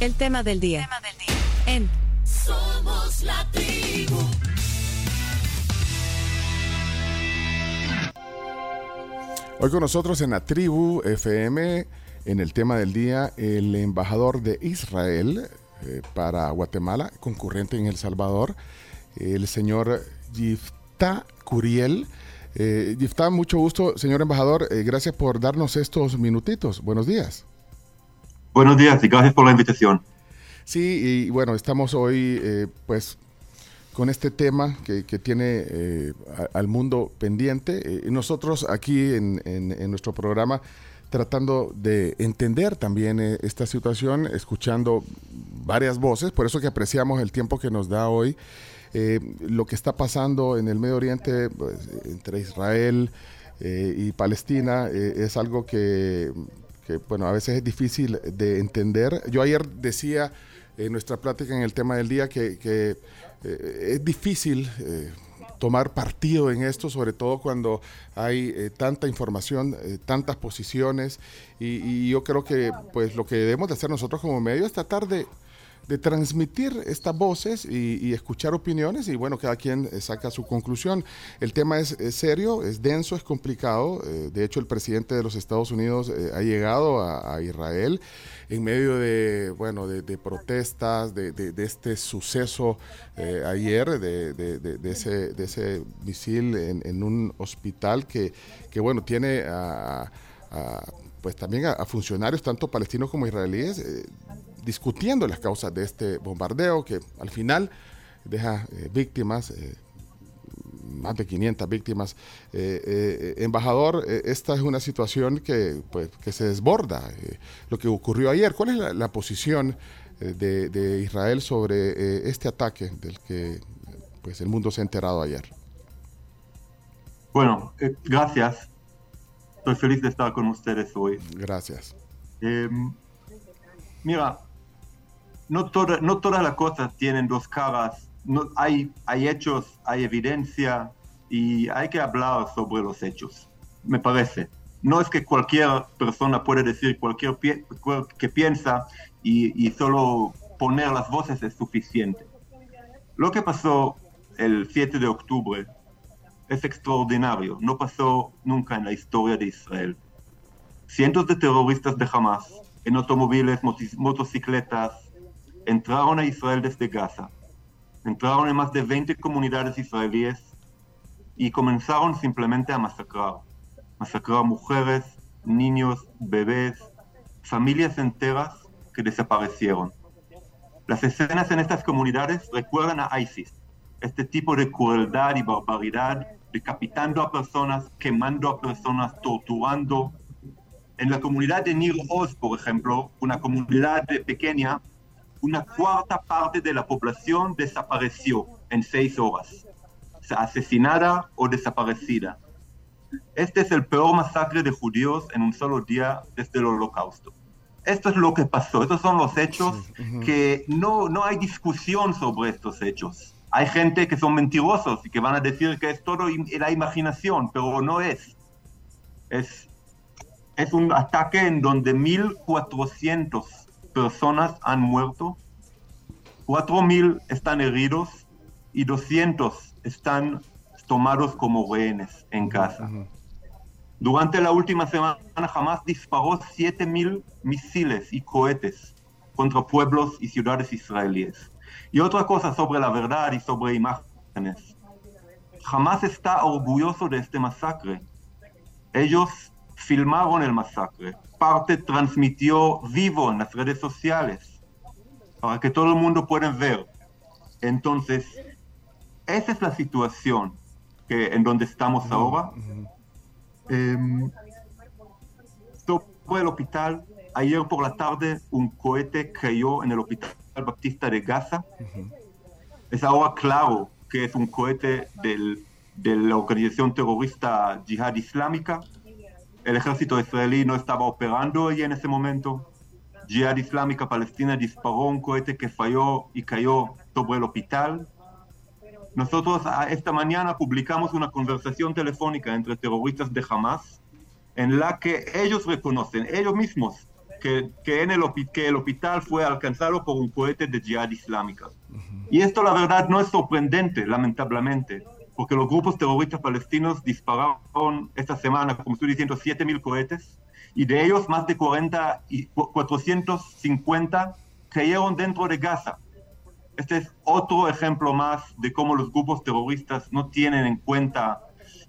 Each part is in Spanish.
El tema del día. En Somos la tribu. Hoy con nosotros en la tribu FM, en el tema del día, el embajador de Israel eh, para Guatemala, concurrente en El Salvador, el señor Yifta Curiel. Eh, Yifta, mucho gusto, señor embajador. Eh, gracias por darnos estos minutitos. Buenos días. Buenos días y gracias por la invitación. Sí, y bueno, estamos hoy eh, pues con este tema que, tiene eh, al mundo pendiente. Eh, nosotros aquí en, nuestro programa tratando de entender también eh, esta situación, escuchando varias voces, por eso que apreciamos el tiempo que nos da hoy, lo que está pasando en el Medio Oriente pues, entre Israel y Palestina es algo que, bueno, a veces es difícil de entender. Yo ayer decía en nuestra plática en el tema del día que eh, es difícil eh, tomar partido en esto, sobre todo cuando hay eh, tanta información, tantas posiciones, y, yo creo que pues lo que debemos de hacer nosotros como medio es tratar de, transmitir estas voces y, escuchar opiniones y bueno, cada quien saca su conclusión. El tema es, serio, es denso, es complicado. de hecho, el presidente de los Estados Unidos ha llegado a Israel en medio de, bueno, de, protestas, de, este suceso eh, ayer, de, ese, de ese misil en, un hospital que, que bueno, tiene a, pues también a, funcionarios, tanto palestinos como israelíes, eh, discutiendo las causas de este bombardeo que al final deja eh, víctimas más de 500 víctimas. Eh, eh, embajador, eh, esta es una situación que, pues, que se desborda. lo que ocurrió ayer, ¿cuál es la, posición de, Israel sobre este ataque del que pues, el mundo se ha enterado ayer? Bueno, gracias. Estoy feliz de estar con ustedes hoy. Gracias. Mira, no, no todas las cosas tienen dos caras no, hay, hay hechos, hay evidencia y hay que hablar sobre los hechos, me parece. No es que cualquier persona puede decir cualquier que piensa y, y solo poner las voces es suficiente. Lo que pasó el 7 de octubre es extraordinario, no pasó nunca en la historia de Israel. Cientos de terroristas de Hamas en automóviles, motocicletas, entraron a Israel desde Gaza entraron en más de 20 comunidades israelíes y comenzaron simplemente a masacrar. Masacrar mujeres, niños, bebés, familias enteras que desaparecieron. Las escenas en estas comunidades recuerdan a ISIS, este tipo de crueldad y barbaridad, decapitando a personas, quemando a personas, torturando. En la comunidad de Nir Oz, por ejemplo, una comunidad pequeña, una cuarta parte de la población desapareció en seis horas, asesinada o desaparecida. Este es el peor masacre de judíos en un solo día desde el holocausto. Esto es lo que pasó, estos son los hechos que no, no hay discusión sobre estos hechos. Hay gente que son mentirosos y que van a decir que es todo la imaginación, pero no es. Es, es un ataque en donde 1.400 personas han muerto, 4.000 están heridos y 200 están tomados como rehenes en casa. Durante la última semana jamás disparó 7.000 misiles y cohetes contra pueblos y ciudades israelíes. Y otra cosa sobre la verdad y sobre imágenes. Jamás está orgulloso de este masacre. Ellos filmaron el masacre, parte transmitió vivo en las redes sociales para que todo el mundo pueda ver. Entonces, esa es la situación que, en donde estamos ahora. Em, el hospital, ayer por la tarde un cohete cayó en el hospital Baptista de Gaza. Es ahora claro que es un cohete del, de la organización terrorista Jihad Islámica el ejército israelí no estaba operando allí en ese momento. Jihad Islámica Palestina disparó un cohete que falló y cayó sobre el hospital. Nosotros esta mañana publicamos una conversación telefónica entre terroristas de Hamas en la que ellos reconocen, ellos mismos que, que en el, que el hospital fue alcanzado por un cohete de jihad islámica. Y esto la verdad no es sorprendente, lamentablemente, porque los grupos terroristas palestinos dispararon esta semana, como estoy diciendo, 7.000 cohetes, y de ellos más de 40 y 450 cayeron dentro de Gaza. Este es otro ejemplo más de cómo los grupos terroristas no tienen en cuenta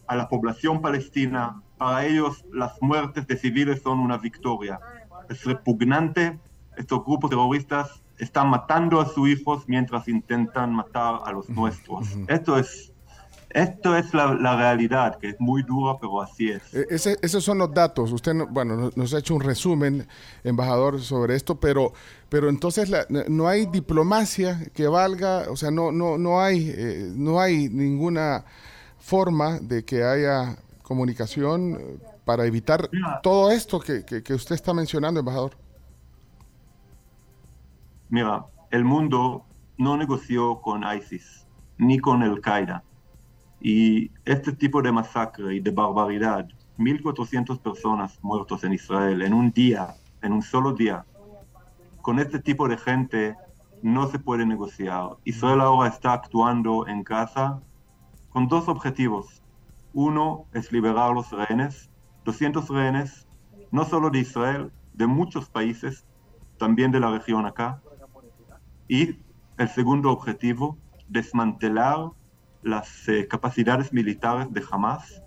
a la población palestina. Para ellos las muertes de civiles son una victoria. Es repugnante. Estos grupos terroristas están matando a sus hijos mientras intentan matar a los nuestros. Esto es esto es la, realidad, que es muy dura, pero así es. E, esos son los datos. Usted, bueno, nos ha hecho un resumen, embajador, sobre esto, pero, pero entonces no hay diplomacia que valga, o sea, no, no, no, hay, eh, no hay ninguna forma de que haya comunicación eh, para evitar todo esto que, que usted está mencionando, embajador. Mira, el mundo no negoció con ISIS ni con el Qaeda y este tipo de masacre y de barbaridad, 1.400 personas muertos en Israel en un día, en un solo día, con este tipo de gente no se puede negociar. Israel ahora está actuando en Gaza con dos objetivos. Uno es liberar los rehenes, 200 rehenes, no solo de Israel, de muchos países, también de la región acá. Y el segundo objetivo, desmantelar las eh, capacidades militares de Hamas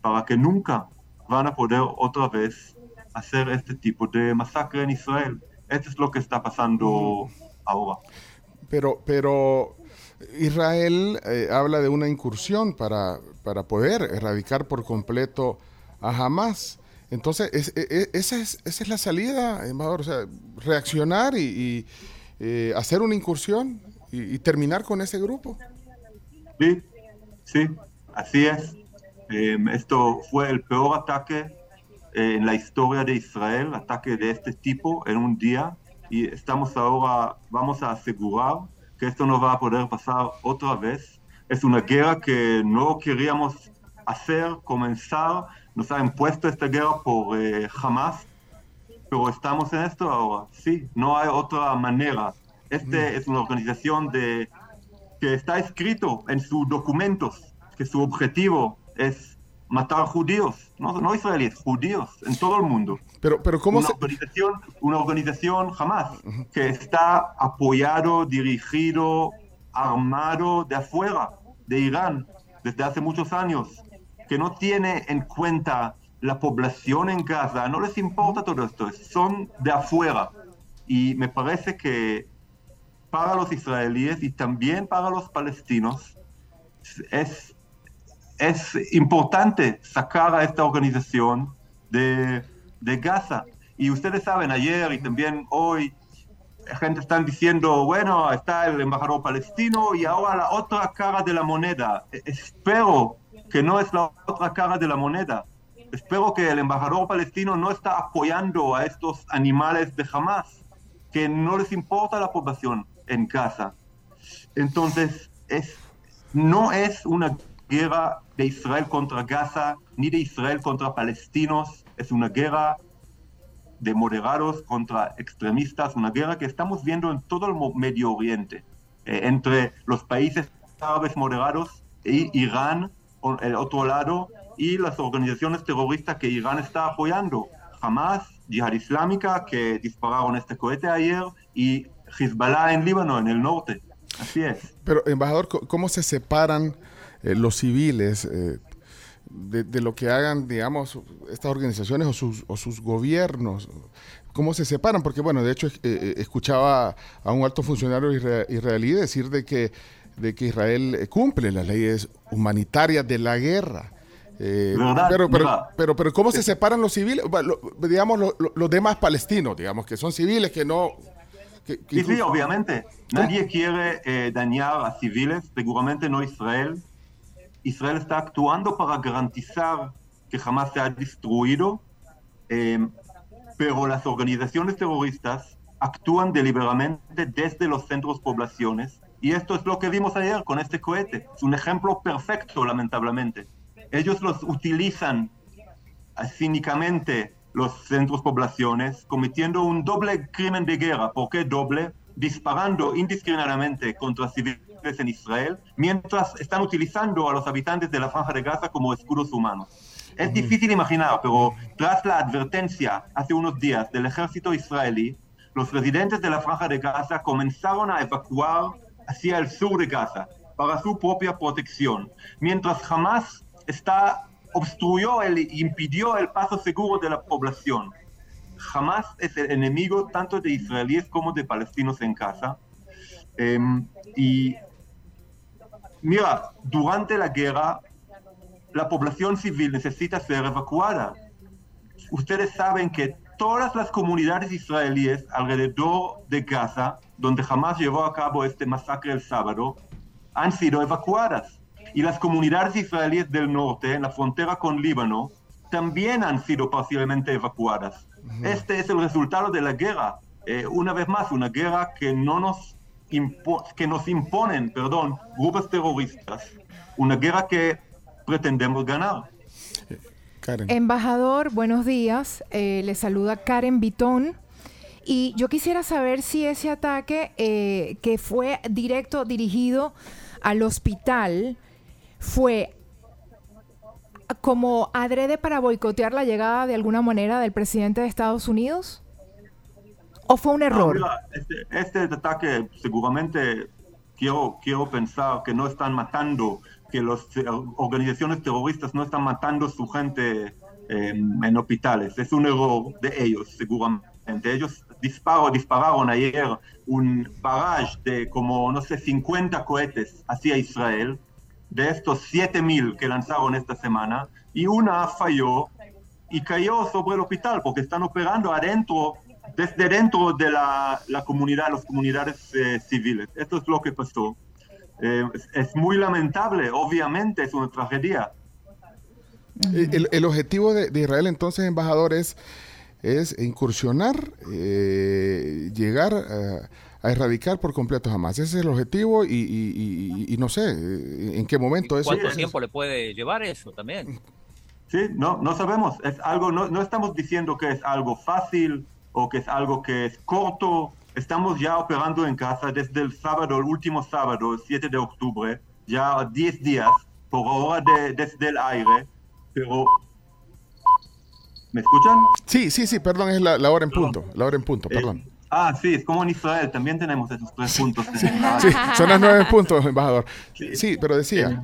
para que nunca van a poder otra vez hacer este tipo de masacre en Israel. Esto es lo que está pasando ahora. Pero, pero Israel eh, habla de una incursión para, para poder erradicar por completo a Hamas. Entonces, es, e, e, esa, es, esa es la salida, embajador, o sea, reaccionar y, eh, hacer una incursión y terminar con ese grupo. Sí, sí, así es. Em, esto fue el peor ataque eh, en la historia de Israel, ataque de este tipo en un día, y estamos ahora, vamos a asegurar que esto no va a poder pasar otra vez. Es una guerra que no queríamos hacer, comenzar, nos ha impuesto esta guerra por eh, jamás, pero estamos en esto ahora, sí, no hay otra manera. Este mm. es una organización de está escrito en sus documentos que su objetivo es matar judíos, no, no israelíes, judíos en todo el mundo. Pero, pero ¿cómo una organización, una organización jamás que está apoyado, dirigido, armado de afuera, de Irán, desde hace muchos años, que no tiene en cuenta la población en Gaza, no les importa todo esto, son de afuera. Y me parece que para los israelíes y también para los palestinos, es, es importante sacar a esta organización de, de Gaza. Y ustedes saben, ayer y también hoy, gente están diciendo, bueno, está el embajador palestino y ahora la otra cara de la moneda. E, espero que no es la otra cara de la moneda. Espero que el embajador palestino no está apoyando a estos animales de Hamas, que no les importa la población en casa. Entonces, es, no es una guerra de Israel contra Gaza, ni de Israel contra palestinos, es una guerra de moderados contra extremistas, una guerra que estamos viendo en todo el Medio Oriente, eh, entre los países árabes moderados e Irán, el otro lado, y las organizaciones terroristas que Irán está apoyando, Hamas, Yihad Islámica, que dispararon este cohete ayer, y Hezbollah en Líbano, en el norte. Así es. Pero, embajador, ¿cómo se separan eh, los civiles eh, de, lo que hagan, digamos, estas organizaciones o sus, o sus gobiernos? ¿Cómo se separan? Porque, bueno, de hecho, eh, escuchaba a un alto funcionario israelí decir de que, de que Israel cumple las leyes humanitarias de la guerra. pero, pero, pero, ¿cómo se separan los civiles? digamos, los demás palestinos, digamos, que son civiles que no sí, sí, obviamente. Nadie quiere eh, dañar a civiles, seguramente no Israel. Israel está actuando para garantizar que jamás se ha destruido, em, pero las organizaciones terroristas actúan deliberadamente desde los centros poblaciones y esto es lo que vimos ayer con este cohete. Es un ejemplo perfecto, lamentablemente. Ellos los utilizan cínicamente los centros poblaciones, cometiendo un doble crimen de guerra. ¿Por qué doble? Disparando indiscriminadamente contra civiles en Israel, mientras están utilizando a los habitantes de la Franja de Gaza como escudos humanos. Es difícil imaginar, pero tras la advertencia hace unos días del ejército israelí, los residentes de la Franja de Gaza comenzaron a evacuar hacia el sur de Gaza para su propia protección, mientras Hamas está obstruyó y impidió el paso seguro de la población. Jamás es el enemigo tanto de israelíes como de palestinos en casa. Em, y mira, durante la guerra, la población civil necesita ser evacuada. Ustedes saben que todas las comunidades israelíes alrededor de Gaza, donde jamás llevó a cabo este masacre el sábado, han sido evacuadas y las comunidades israelíes del norte, en la frontera con Líbano, también han sido parcialmente evacuadas. Este es el resultado de la guerra. Eh, una vez más, una guerra que, no nos, que nos imponen perdón, grupos terroristas. Una guerra que pretendemos ganar. Embajador, buenos días. Eh, le saluda Karen Vitón. Y yo quisiera saber si ese ataque eh, que fue directo dirigido al hospital fue como adrede para boicotear la llegada de alguna manera del presidente de Estados Unidos? ¿O fue un error? este, este, ataque seguramente quiero, quiero pensar que no están matando, que las eh, organizaciones terroristas no están matando su gente em, en hospitales. Es un error de ellos, seguramente. Ellos disparo, dispararon ayer un barrage de como, no sé, 50 cohetes hacia Israel de estos 7.000 que lanzaron esta semana y una falló y cayó sobre el hospital porque están operando adentro, desde dentro de la, la comunidad, las comunidades eh, civiles. Esto es lo que pasó. Eh, es, muy lamentable, obviamente es una tragedia. El, el objetivo de, de, Israel entonces, embajador, es, es incursionar, eh, llegar a a erradicar por completo jamás. Ese es el objetivo y, no sé eh, en qué momento eso. ¿Cuánto tiempo le puede llevar eso también? Sí, no, no sabemos. Es algo, no, no estamos diciendo que es algo fácil o que es algo que es corto. Estamos ya operando en casa desde el sábado, el último sábado, el 7 de octubre, ya 10 días por hora de, desde el aire, pero ¿Me escuchan? Sí, sí, sí, perdón, es la, hora en punto, la hora en punto, eh, perdón. Ah, sí, es como en Israel, también tenemos esos tres puntos. Sí, son los nueve puntos, embajador. Sí, pero decía.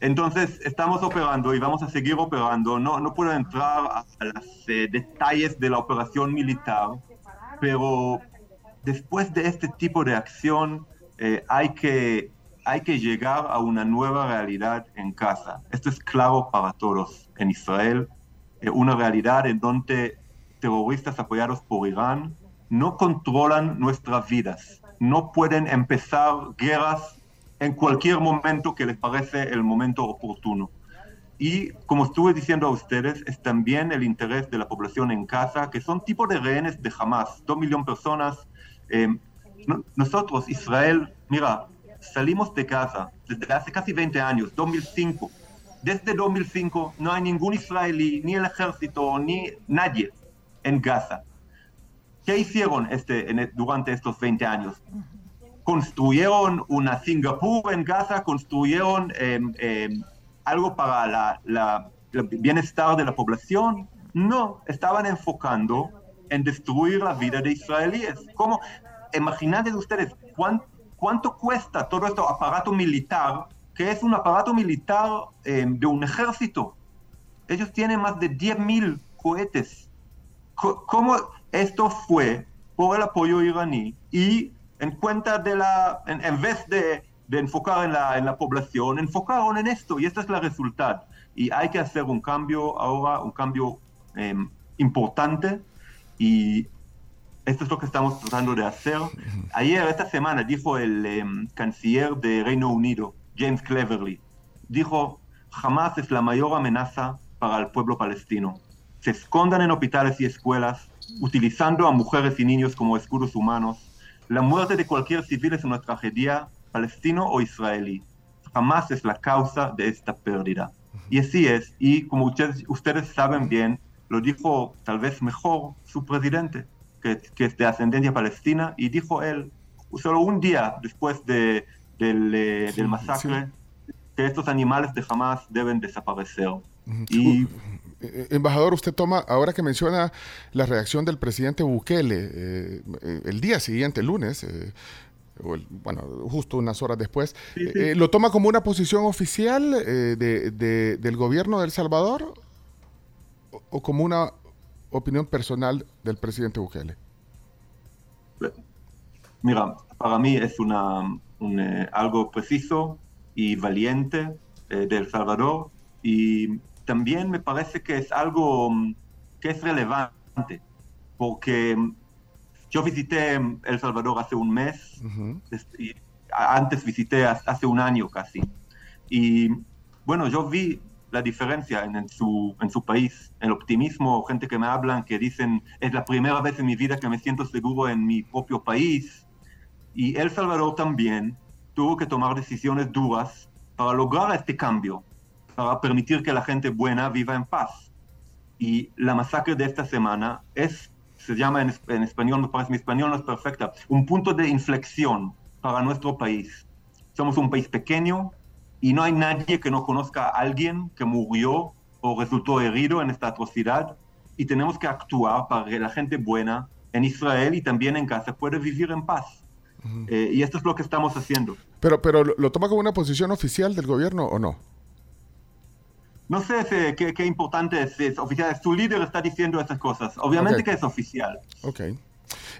Entonces, estamos operando y vamos a seguir operando. No, no puedo entrar a los eh, detalles de la operación militar, pero después de este tipo de acción eh, hay, que, hay que llegar a una nueva realidad en casa. Esto es claro para todos en Israel. Eh, una realidad en donde terroristas apoyados por Irán no controlan nuestras vidas. No pueden empezar guerras en cualquier momento que les parece el momento oportuno. Y como estuve diciendo a ustedes, es también el interés de la población en casa, que son tipo de rehenes de Hamas, dos millones de personas. Eh, nosotros, Israel, mira, salimos de casa desde hace casi 20 años, 2005. Desde 2005 no hay ningún israelí, ni el ejército, ni nadie en Gaza. ¿Qué hicieron este, e, durante estos 20 años? Construyeron una Singapur en Gaza, construyeron em, em, algo para el bienestar de la población. No, estaban enfocando en destruir la vida de israelíes. ¿Cómo? Imagínate ustedes cuánto, cuesta todo este aparato militar, que es un aparato militar em, de un ejército. Ellos tienen más de 10.000 cohetes. ¿Cómo, esto fue por el apoyo iraní y en cuenta de la, en, vez de, enfocar en la, en la, población, enfocaron en esto y este es el resultado. Y hay que hacer un cambio ahora, un cambio em, importante y esto es lo que estamos tratando de hacer. Ayer, esta semana, dijo el em, canciller de Reino Unido, James Cleverly, dijo, jamás es la mayor amenaza para el pueblo palestino. Se escondan en hospitales y escuelas, utilizando a mujeres y niños como escudos humanos. La muerte de cualquier civil es una tragedia, palestino o israelí. Jamás es la causa de esta pérdida. Y así es, y como ustedes, ustedes saben bien, lo dijo tal vez mejor su presidente, que, que es de ascendencia palestina, y dijo él, solo un día después de, del, eh, del masacre, que estos animales de Hamas deben desaparecer. Y eh, Embajador, usted toma, ahora que menciona la reacción del presidente Bukele, eh, eh, el día siguiente, el lunes, eh, o el- bueno, justo unas horas después, Sí, sí. eh, ¿lo toma como una posición oficial eh, de- de- del gobierno de El Salvador o, o como una opinión personal del presidente Bukele? Mira, para mí es una, un, eh, algo preciso y valiente eh, de El Salvador y también me parece que es algo mm, que es relevante porque mm, yo visité mm, El Salvador hace un mes y antes visité ha- hace un año casi. Y bueno, yo vi la diferencia en, en su, en su país, el optimismo, gente que me hablan, que dicen, es la primera vez en mi vida que me siento seguro en mi propio país. Y El Salvador también tuvo que tomar decisiones duras para lograr este cambio, para permitir que la gente buena viva en paz. Y la masacre de esta semana es, se llama en, en español, me parece mi español no es perfecta, un punto de inflexión para nuestro país. Somos un país pequeño y no hay nadie que no conozca a alguien que murió o resultó herido en esta atrocidad y tenemos que actuar para que la gente buena en Israel y también en Gaza pueda vivir en paz. Eh, y esto es lo que estamos haciendo. Pero, pero ¿lo, lo toma como una posición oficial del gobierno o no? No sé si- qué, qué importante es, es oficial. Su líder está diciendo esas cosas. Obviamente que es oficial. Ok. Eh,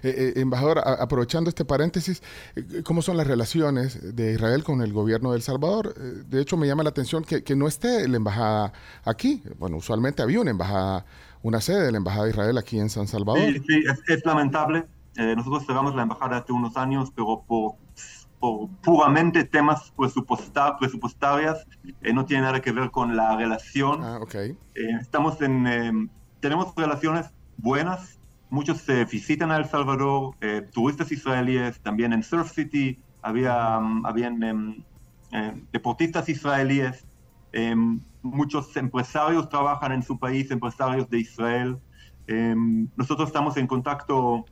eh, embajador, a- aprovechando este paréntesis, eh, ¿cómo son las relaciones de Israel con el gobierno de El Salvador? Eh, de hecho, me llama la atención que, que no esté la embajada aquí. Bueno, usualmente había una embajada, una sede de la embajada de Israel aquí en San Salvador. Sí, sí, es, es lamentable. Eh, nosotros cerramos la embajada hace unos años, pero por, por puramente temas presupuestar, presupuestarias, eh, no tiene nada que ver con la relación. Ah, ok. Eh, estamos en, eh, tenemos relaciones buenas. Muchos visitan a El Salvador, eh, turistas israelíes, también en Surf City había, um, habían em, eh, deportistas israelíes. em, muchos empresarios trabajan en su país, empresarios de Israel. Nosotros estamos en contacto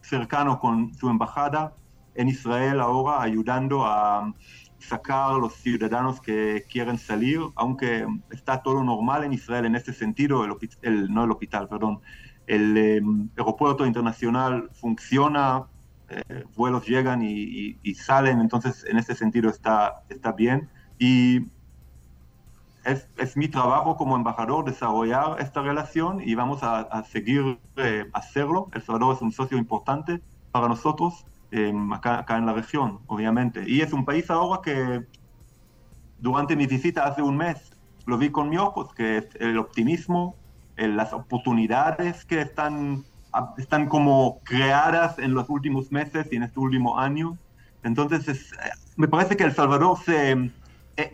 cercano con su embajada en Israel ahora, ayudando a sacar a los ciudadanos que quieren salir, aunque está todo normal en Israel en este sentido, el, el- no el hospital, perdón, el eh, aeropuerto internacional funciona, eh, vuelos llegan y, y- y salen, entonces en este sentido está, está bien. Y es, es mi trabajo como embajador desarrollar esta relación y vamos a, a seguir eh, hacerlo. El Salvador es un socio importante para nosotros eh, acá, acá en la región, obviamente. Y es un país ahora que durante mi visita hace un mes lo vi con mis ojos, que es el optimismo, eh, las oportunidades que están, ah, están como creadas en los últimos meses y en este último año. Entonces, es- eh, me parece que El Salvador se, e-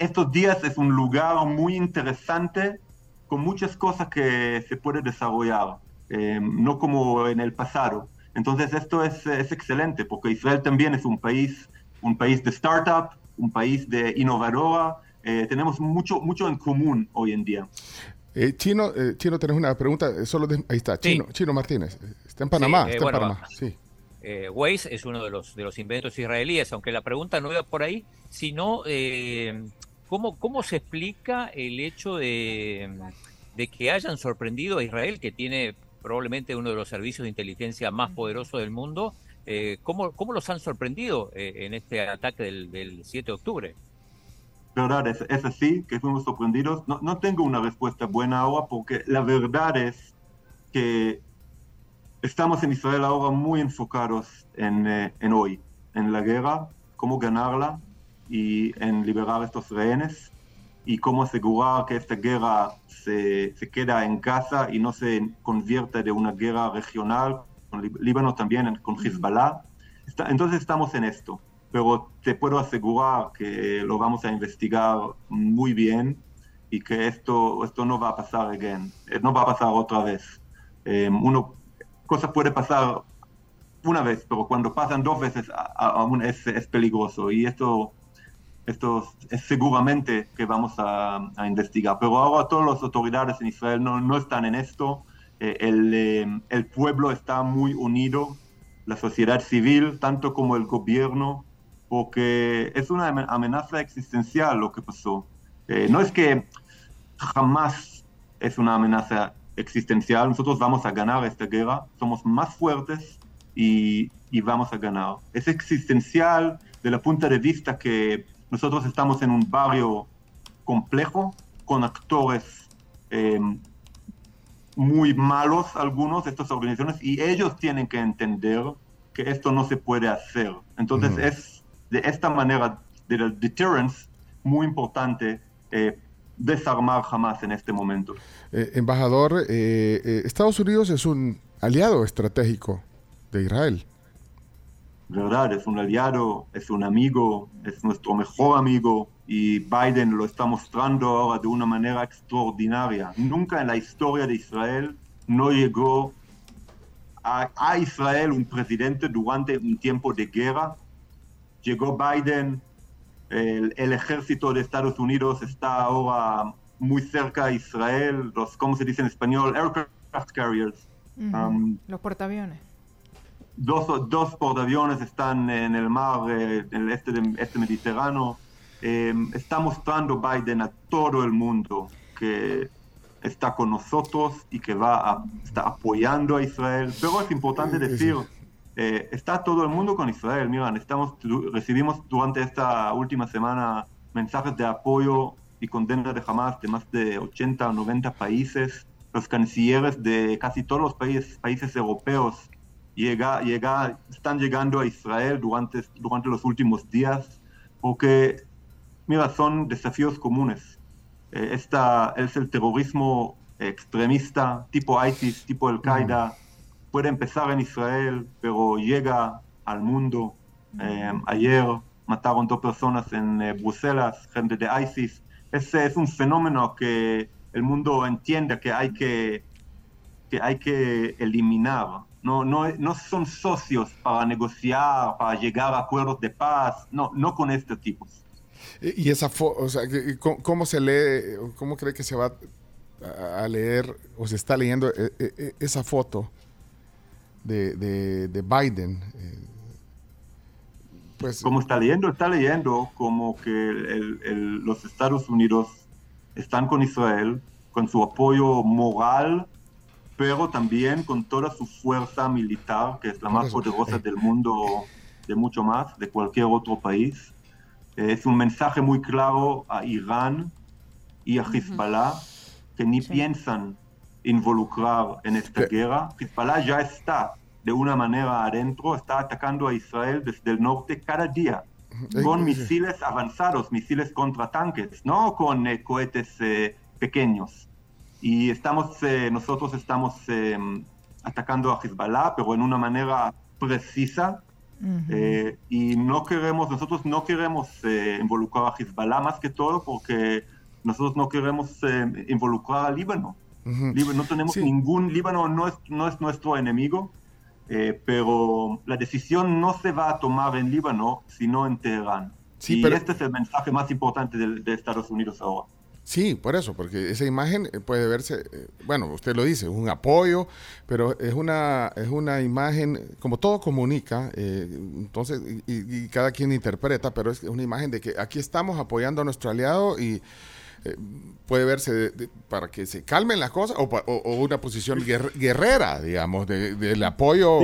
estos días es un lugar muy interesante con muchas cosas que se puede desarrollar, eh, no como en el pasado. Entonces esto es, es excelente porque Israel también es un país, un país de startup, un país de innovadora. eh, tenemos mucho, mucho en común hoy en día. Eh, Chino, eh, Chino, tenés una pregunta. eh, Solo de- ahí está, Sí. Chino, Chino Martínez. Está en Panamá. Sí, eh, está bueno, en Panamá. Sí. Eh, Waze es uno de los, de los inventos israelíes, aunque la pregunta no iba por ahí, sino eh, ¿cómo, ¿cómo se explica el hecho de, de que hayan sorprendido a Israel, que tiene probablemente uno de los servicios de inteligencia más poderosos del mundo? Eh, ¿cómo, ¿Cómo los han sorprendido eh, en este ataque del, del 7 de octubre? verdad, es, es así, que fuimos sorprendidos. No, no tengo una respuesta buena ahora porque la verdad es que estamos en Israel ahora muy enfocados en, eh, en hoy, en la guerra, cómo ganarla y en liberar estos rehenes y cómo asegurar que esta guerra se, se queda en casa y no se convierta de una guerra regional, con Lí- Líbano también, con Hezbollah. Está- entonces estamos en esto, pero te puedo asegurar que lo vamos a investigar muy bien y que esto, esto no va a pasar again, eh, no va a pasar otra vez. Eh, uno, cosa puede pasar una vez, pero cuando pasan dos veces aún es, es peligroso y esto, esto es seguramente que vamos a, a investigar. Pero ahora todas las autoridades en Israel no, no están en esto eh, el, eh, el pueblo está muy unido, la sociedad civil, tanto como el gobierno, porque es una amenaza existencial lo que pasó. Eh, no es que jamás es una amenaza existencial, nosotros vamos a ganar esta guerra, somos más fuertes y, y vamos a ganar. Es existencial de la punta de vista que nosotros estamos en un barrio complejo, con actores eh, muy malos, algunos de estas organizaciones, y ellos tienen que entender que esto no se puede hacer. Entonces es de esta manera, de la deterrence, muy importante eh, desarmar jamás en este momento. Eh, embajador, Estados Unidos es un aliado estratégico de Israel. ¿Verdad? Es un aliado, es un amigo, es nuestro mejor amigo y Biden lo está mostrando ahora de una manera extraordinaria. Nunca en la historia de Israel no llegó a, a Israel un presidente durante un tiempo de guerra. Llegó Biden, el, el, ejército de Estados Unidos está ahora muy cerca a Israel, los, ¿cómo se dice en español? Aircraft carriers. Uh -huh. um, los portaaviones dos, dos portaaviones están en el mar, eh, en el este, de, este Mediterráneo. Eh, está mostrando Biden a todo el mundo que está con nosotros y que va a, está apoyando a Israel. Pero es importante decir, eh, está todo el mundo con Israel. Miren, estamos, recibimos durante esta última semana mensajes de apoyo y condena de Hamas de más de 80 o 90 países. Los cancilleres de casi todos los países, países europeos llega, llega, están llegando a Israel durante, durante los últimos días, porque, mira, son desafíos comunes. Eh, esta es el terrorismo extremista, tipo ISIS, tipo Al-Qaeda, mm. puede empezar en Israel, pero llega al mundo. Eh, ayer mataron dos personas en eh, Bruselas, gente de ISIS. Ese es un fenómeno que el mundo entiende que hay que, que, hay que eliminar no, no, no son socios para negociar, para llegar a acuerdos de paz, no, no con estos tipos. Y esa o sea, ¿cómo, se lee, cómo cree que se va a leer o se está leyendo e, e, esa foto de, de, de Biden? Pues, ¿Cómo está leyendo? Está leyendo como que el, el, los Estados Unidos están con Israel, con su apoyo moral pero también con toda su fuerza militar, que es la más poderosa del mundo, de mucho más, de cualquier otro país. Es un mensaje muy claro a Irán y a Hezbollah, que ni sí. piensan involucrar en esta guerra. Hezbollah ya está de una manera adentro, está atacando a Israel desde el norte cada día, con misiles avanzados, misiles contra tanques, no con eh, cohetes eh, pequeños y estamos, eh, nosotros estamos eh, atacando a Hezbollah, pero en una manera precisa. Uh -huh. eh, y no queremos, nosotros no queremos eh, involucrar a Hezbollah más que todo porque nosotros no queremos eh, involucrar al Líbano. Uh -huh. No tenemos sí. ningún, Líbano no es, no es nuestro enemigo, pero la decisión no se va a tomar en Líbano, sino en Teherán. Sí, y pero... este es el mensaje más importante de, de Estados Unidos ahora. Sí, por eso, porque esa imagen puede verse, eh, bueno, usted lo dice, un apoyo, pero es una, es una imagen, como todo comunica, eh, entonces, y, y, cada quien interpreta, pero es una imagen de que aquí estamos apoyando a nuestro aliado y eh, puede verse de, de, para que se calmen las cosas o, o, o una posición guer, guerrera, digamos, del de, apoyo.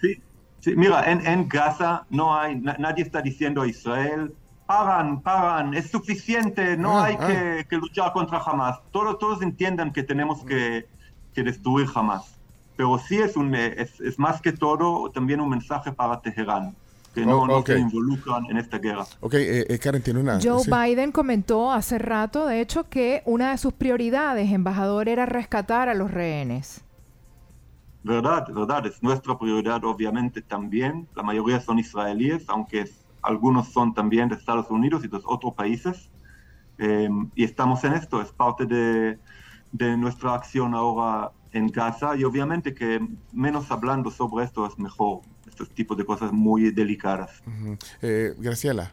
Sí, sí, mira, en, Gaza no hay, na, nadie está diciendo Israel pagan, pagan, es suficiente, no ah, hay ah. Que, que, luchar contra Hamas. Todos, todos entiendan que tenemos que, que destruir Hamas. Pero sí es, un, es, es, más que todo también un mensaje para Teherán, que no, oh, okay. no se involucran en esta guerra. Ok, eh, eh, Karen tiene una... Joe ¿sí? Biden comentó hace rato, de hecho, que una de sus prioridades, embajador, era rescatar a los rehenes. Verdad, verdad, es nuestra prioridad obviamente también. La mayoría son israelíes, aunque es algunos son también de Estados Unidos y de otros países. Eh, y estamos en esto, es parte de, de, nuestra acción ahora en Gaza y obviamente que menos hablando sobre esto es mejor, estos tipos de cosas muy delicadas. Uh -huh. eh, Graciela.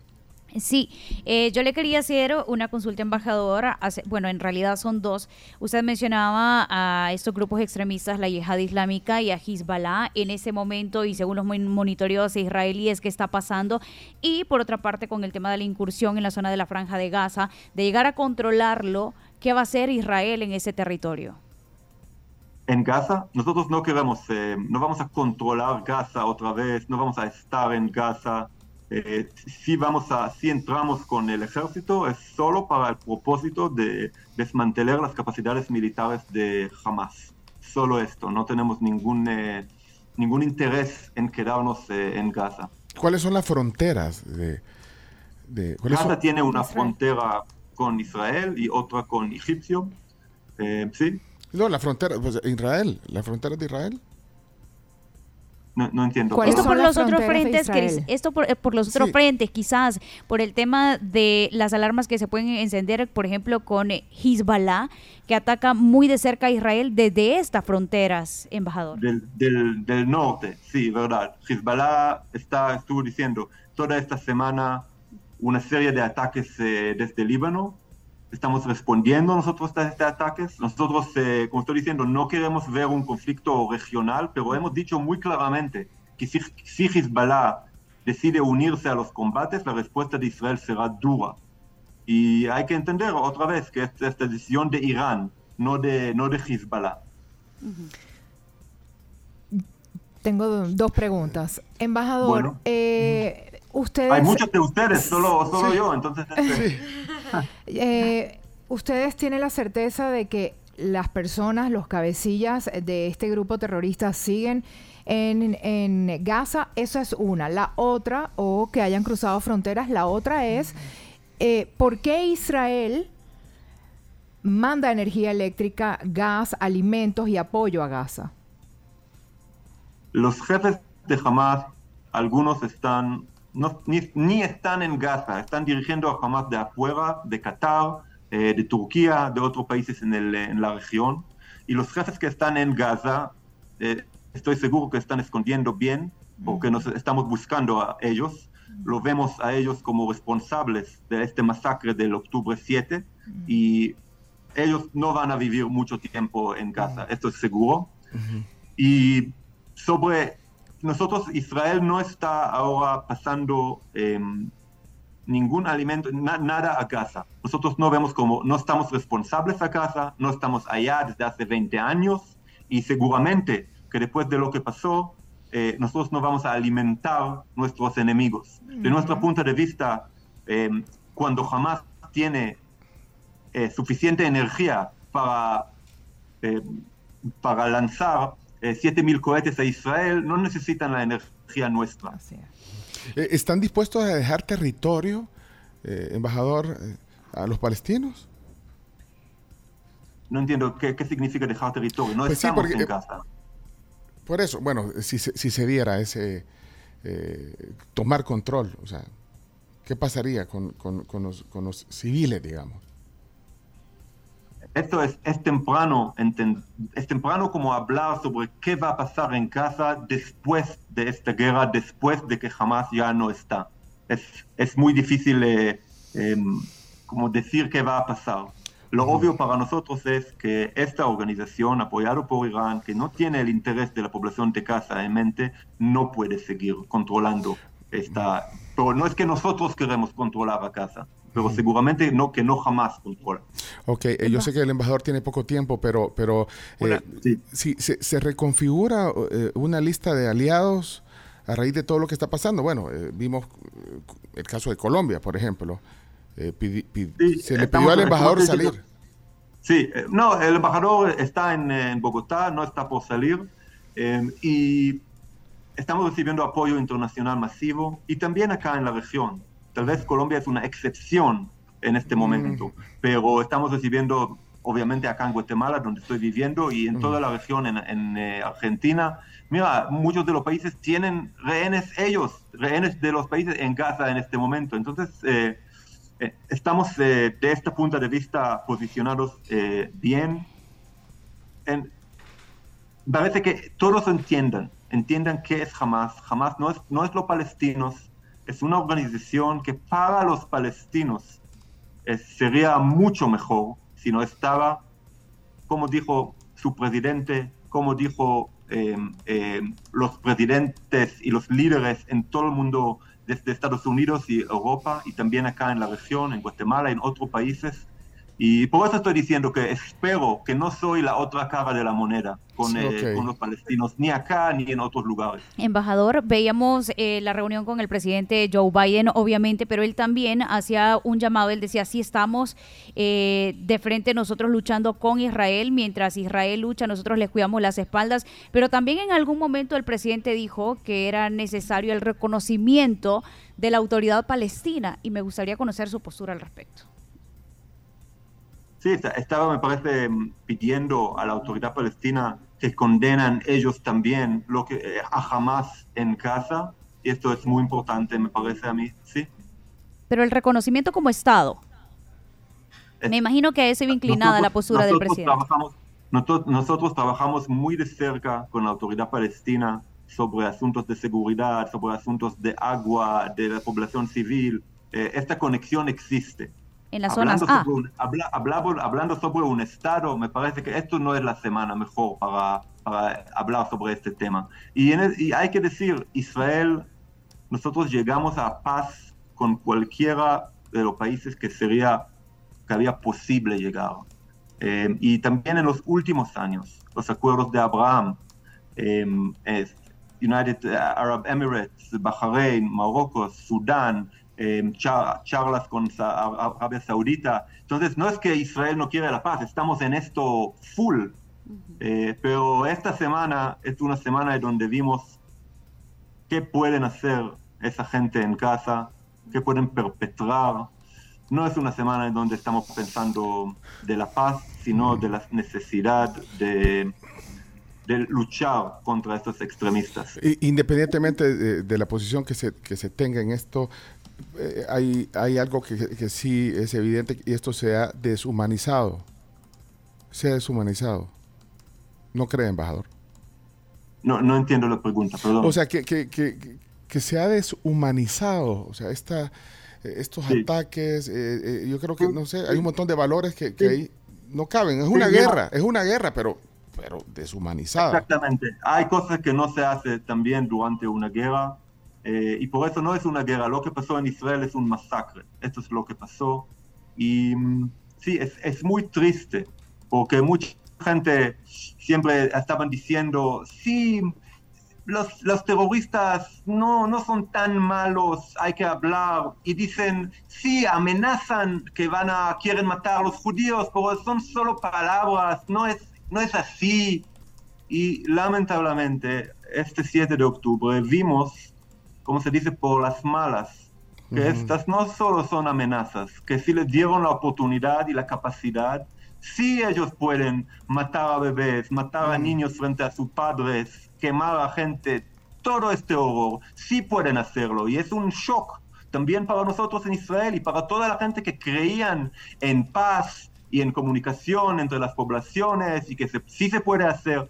Sí, eh, yo le quería hacer una consulta, embajadora. Bueno, en realidad son dos. Usted mencionaba a estos grupos extremistas, la Yihad Islámica y a Hezbollah, en ese momento y según los monitoreos israelíes que está pasando. Y por otra parte, con el tema de la incursión en la zona de la Franja de Gaza, de llegar a controlarlo, ¿qué va a hacer Israel en ese territorio? En Gaza, nosotros no queremos, eh, no vamos a controlar Gaza otra vez, no vamos a estar en Gaza eh, si vamos a, si entramos con el ejército es solo para el propósito de desmantelar las capacidades militares de Hamas. Solo esto, no tenemos ningún, eh, ningún interés en quedarnos eh, en Gaza. ¿Cuáles son las fronteras de, Gaza tiene una frontera con Israel y otra con Egipcio. ¿Sí? No, la frontera, pues, Israel, la frontera de Israel. No, entiendo. Esto por los otros frentes, esto por, por los otros frentes, quizás por el tema de las alarmas que se pueden encender, por ejemplo, con Hezbollah, que ataca muy de cerca a Israel desde estas fronteras, embajador. Del, del, norte, sí, verdad. Hezbollah está, estuvo diciendo toda esta semana una serie de ataques eh, desde Líbano estamos respondiendo nosotros a estos ataques. Nosotros, eh, como estoy diciendo, no queremos ver un conflicto regional, pero hemos dicho muy claramente que si, si Hezbollah decide unirse a los combates, la respuesta de Israel será dura. Y hay que entender otra vez que esta es decisión de Irán, no de, no de Hezbollah. Tengo dos preguntas. Embajador, eh, ustedes... Hay muchos de ustedes, solo, solo yo, entonces... Este, eh, ¿Ustedes tienen la certeza de que las personas, los cabecillas de este grupo terrorista siguen en, Gaza? Esa es una. La otra, o que hayan cruzado fronteras, la otra es, eh, ¿por qué Israel manda energía eléctrica, gas, alimentos y apoyo a Gaza? Los jefes de Hamas, algunos están ni, están en Gaza, están dirigiendo a Hamas de afuera, de Qatar, eh, de Turquía, de otros países en, la región. Y los jefes que están en Gaza, eh, estoy seguro que están escondiendo bien, porque nos estamos buscando a ellos. Lo vemos a ellos como responsables de este masacre del octubre 7 y ellos no van a vivir mucho tiempo en Gaza, esto es seguro. Y sobre nosotros, Israel no está ahora pasando em, ningún alimento, nada a Gaza. Nosotros no vemos como, no estamos responsables a Gaza, no estamos allá desde hace 20 años y seguramente que después de lo que pasó, eh, nosotros no vamos a alimentar nuestros enemigos. De nuestro punto de vista, em, cuando jamás tiene eh, suficiente energía para, em, para lanzar eh, 7.000 cohetes a Israel, no necesitan la energía nuestra. Eh, ¿Están dispuestos a dejar territorio, eh, embajador, eh, a los palestinos? No entiendo qué, significa dejar territorio. No pues estamos en casa. Por eso, bueno, si, si se diera ese tomar control, o sea, ¿qué pasaría con, con, los, con los civiles, digamos? Esto es, es, temprano, es temprano como hablar sobre qué va a pasar en casa después de esta guerra, después de que jamás ya no está. Es, es muy difícil eh, em, como decir qué va a pasar. Lo obvio para nosotros es que esta organización, apoyada por Irán, que no tiene el interés de la población de Gaza en mente, no puede seguir controlando esta... Pero no es que nosotros queremos controlar a Gaza pero seguramente no que no jamás controla. Ok, eh, yo sé que el embajador tiene poco tiempo, pero, pero eh, si se, reconfigura eh, una lista de aliados a raíz de todo lo que está pasando. Bueno, vimos el caso de Colombia, por ejemplo. se le pidió al embajador salir. Sí, no, el embajador está en, en Bogotá, no está por salir. y estamos recibiendo apoyo internacional masivo y también acá en la región. Tal vez Colombia es una excepción en este mm. momento, pero estamos recibiendo, obviamente acá en Guatemala, donde estoy viviendo, y en mm. toda la región, en, eh, Argentina. Mira, muchos de los países tienen rehenes ellos, rehenes de los países en Gaza en este momento. Entonces, eh, eh, estamos de este punto de vista posicionados bien. En, parece que todos entiendan, entiendan qué es Hamas. Hamas no es, no es los palestinos, es una organización que para los palestinos. Sería mucho mejor si no estaba, como dijo su presidente, como dijo em, em, los presidentes y los líderes en todo el mundo desde Estados Unidos y Europa y también acá en la región, en Guatemala, en otros países, y por eso estoy diciendo que espero que no soy la otra cara de la moneda con, eh, los palestinos, ni acá ni en otros lugares. Embajador, veíamos eh, la reunión con el presidente Joe Biden, obviamente, pero él también hacía un llamado, él decía, sí estamos eh, de frente nosotros luchando con Israel, mientras Israel lucha, nosotros les cuidamos las espaldas, pero también en algún momento el presidente dijo que era necesario el reconocimiento de la autoridad palestina y me gustaría conocer su postura al respecto. Sí, estaba, me parece, pidiendo a la autoridad palestina que condenan ellos también lo que eh, a Hamas en casa, y esto es muy importante, me parece a mí, sí. Pero el reconocimiento como Estado. me imagino que a eso iba inclinada la postura del presidente. Trabajamos, nosotros, nosotros trabajamos muy de cerca con la autoridad palestina sobre asuntos de seguridad, sobre asuntos de agua, de la población civil. Eh, esta conexión existe en las zonas A. hablando sobre un Estado, me parece que esto no es la semana mejor para, hablar sobre este tema. Y, y, hay que decir, Israel, nosotros llegamos a paz con cualquiera de los países que sería, que había posible llegar. Eh, y también en los últimos años, los acuerdos de Abraham, eh, United Arab Emirates, Bahrein, Marruecos, Sudán, eh, charlas con Arabia Saudita. Entonces, no es que Israel no quiere la paz, estamos en esto full. Eh, pero esta semana es una semana en donde vimos qué pueden hacer esa gente en casa, qué pueden perpetrar. No es una semana en donde estamos pensando de la paz, sino de la necesidad de, de luchar contra estos extremistas. Independientemente de, la posición que se, que se tenga en esto, eh, hay, hay algo que, que, sí es evidente y esto se ha deshumanizado. Se ha deshumanizado. ¿No cree, embajador? No, no entiendo la pregunta, perdón. O sea, que, que, que, se ha deshumanizado. O sea, esta, eh, estos ataques, eh, yo creo que, no sé, hay un montón de valores que, que ahí no caben. Es una guerra, es una guerra, pero, pero deshumanizada. Exactamente. Hay cosas que no se hacen también durante una guerra eh, y por eso no es una guerra, lo que pasó en Israel es un masacre, esto es lo que pasó. Y mm, sí, es, es muy triste, porque mucha gente siempre estaban diciendo, sí, los, los, terroristas no, no son tan malos, hay que hablar. Y dicen, sí, amenazan que van a, quieren matar a los judíos, pero son solo palabras, no es, no es así. Y lamentablemente, este 7 de octubre vimos como se dice, por las malas, que estas no solo son amenazas, que si les dieron la oportunidad y la capacidad, sí ellos pueden matar a bebés, matar a niños frente a sus padres, quemar a gente, todo este horror, sí pueden hacerlo y es un shock también para nosotros en Israel y para toda la gente que creían en paz y en comunicación entre las poblaciones y que sí se puede hacer.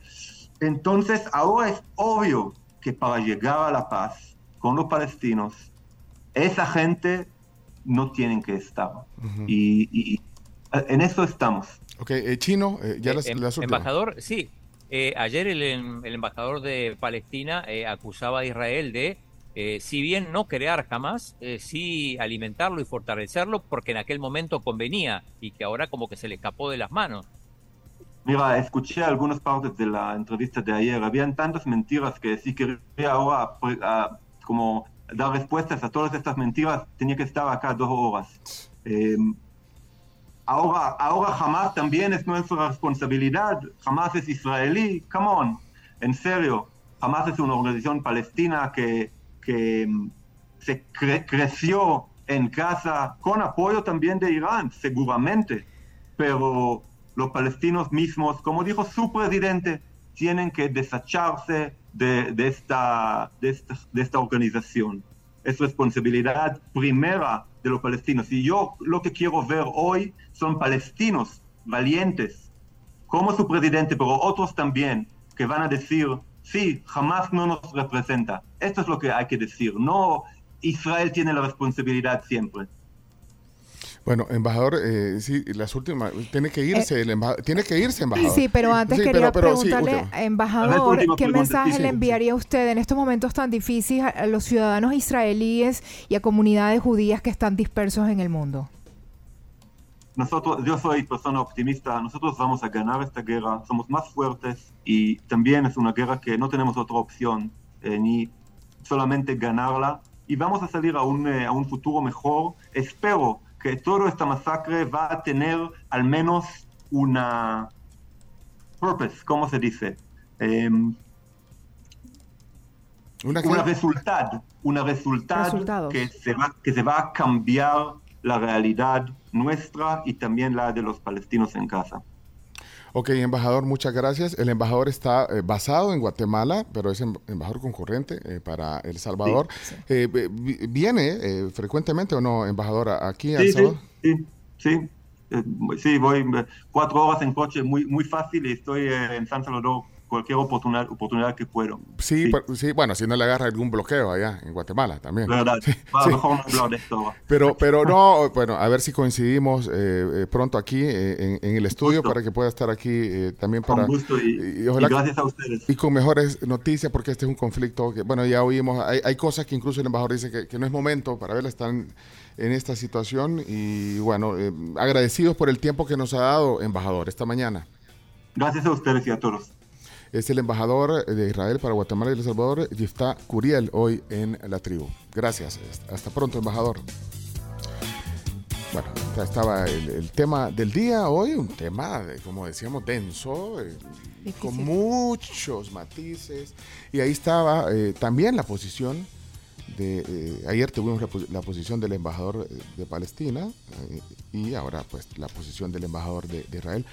Entonces ahora es obvio que para llegar a la paz con los palestinos, esa gente no tienen que estar. y, en eso estamos. Ok, eh, Chino, eh, ya eh, las, Embajador, sí. ayer el, embajador de Palestina acusaba a Israel de, si bien no crear jamás, sí alimentarlo y fortalecerlo porque en aquel momento convenía y que ahora como que se le escapó de las manos. Mira, escuché algunas partes de la entrevista de ayer. Habían tantas mentiras que sí quería ahora pues, como dar respuestas a todas estas mentiras, tenía que estar acá dos horas. Em, ahora, ahora jamás también es nuestra responsabilidad, jamás es israelí, come on, en serio, jamás es una organización palestina que, que em, se creció en casa con apoyo también de Irán, seguramente, pero los palestinos mismos, como dijo su presidente, tienen que desecharse de, esta, de, esta, organización. Es responsabilidad primera de los palestinos. Y yo lo que quiero ver hoy son palestinos valientes, como su presidente, pero otros también, que van a decir, sí, jamás no nos representa. Esto es lo que hay que decir. No Israel tiene la responsabilidad siempre. Bueno, embajador, eh, sí, las últimas, tiene que irse, el embajador, tiene que irse, embajador. Sí, pero antes Sí, quería pero- pero sí, preguntarle, última. embajador, ¿qué pregunta, mensaje sí, le sí. enviaría usted en estos momentos tan difíciles a, a los ciudadanos israelíes y a comunidades judías que están dispersos en el mundo? Nosotros, yo soy persona optimista, nosotros vamos a ganar esta guerra, somos más fuertes y también es una guerra que no tenemos otra opción, eh, ni solamente ganarla y vamos a salir a un, eh, a un futuro mejor. Espero que toda esta masacre va a tener al menos una purpose, ¿cómo se dice? Em, Una una que- resultado, una resultado Resultados. que se, va, que se va a cambiar la realidad nuestra y también la de los palestinos en casa. Ok, embajador, muchas gracias. El embajador está eh, basado en Guatemala, pero es em- embajador concurrente eh, para El Salvador. Eh, vi- ¿Viene eh, frecuentemente o no, embajador, aquí a Sí, sí, Salvador? sí, sí. Eh, sí, voy eh, cuatro horas en coche, muy, muy fácil y estoy eh, en San Salvador cualquier oportunidad, oportunidad que puedo. Sí, Sí. bueno, si no le agarra algún bloqueo allá en Guatemala también. ¿Verdad? Sí, sí. Mejor no hablar de esto. Pero, pero no, bueno, a ver si coincidimos eh, eh, pronto aquí eh, en, en el estudio para que pueda estar aquí eh, también Con para... gusto y, y y ojalá que- gracias a ustedes. Y con mejores noticias, porque este es un conflicto que, bueno, ya oímos, hay, hay cosas que incluso el embajador dice que, que no es momento para verla, están en esta situación y, bueno, eh, agradecidos por el tiempo que nos ha dado, embajador, esta mañana. Gracias a ustedes y a todos. Es el embajador de Israel para Guatemala y El Salvador, Yiftá Curiel, hoy en la tribu. Gracias. Hasta pronto, embajador. Bueno, ya estaba el, el tema del día hoy, un tema, de, como decíamos, denso, eh, con muchos matices. Y ahí estaba eh, también la posición de... eh, ayer tuvimos la, la posición del embajador de Palestina eh, y ahora pues la posición del embajador de, de Israel.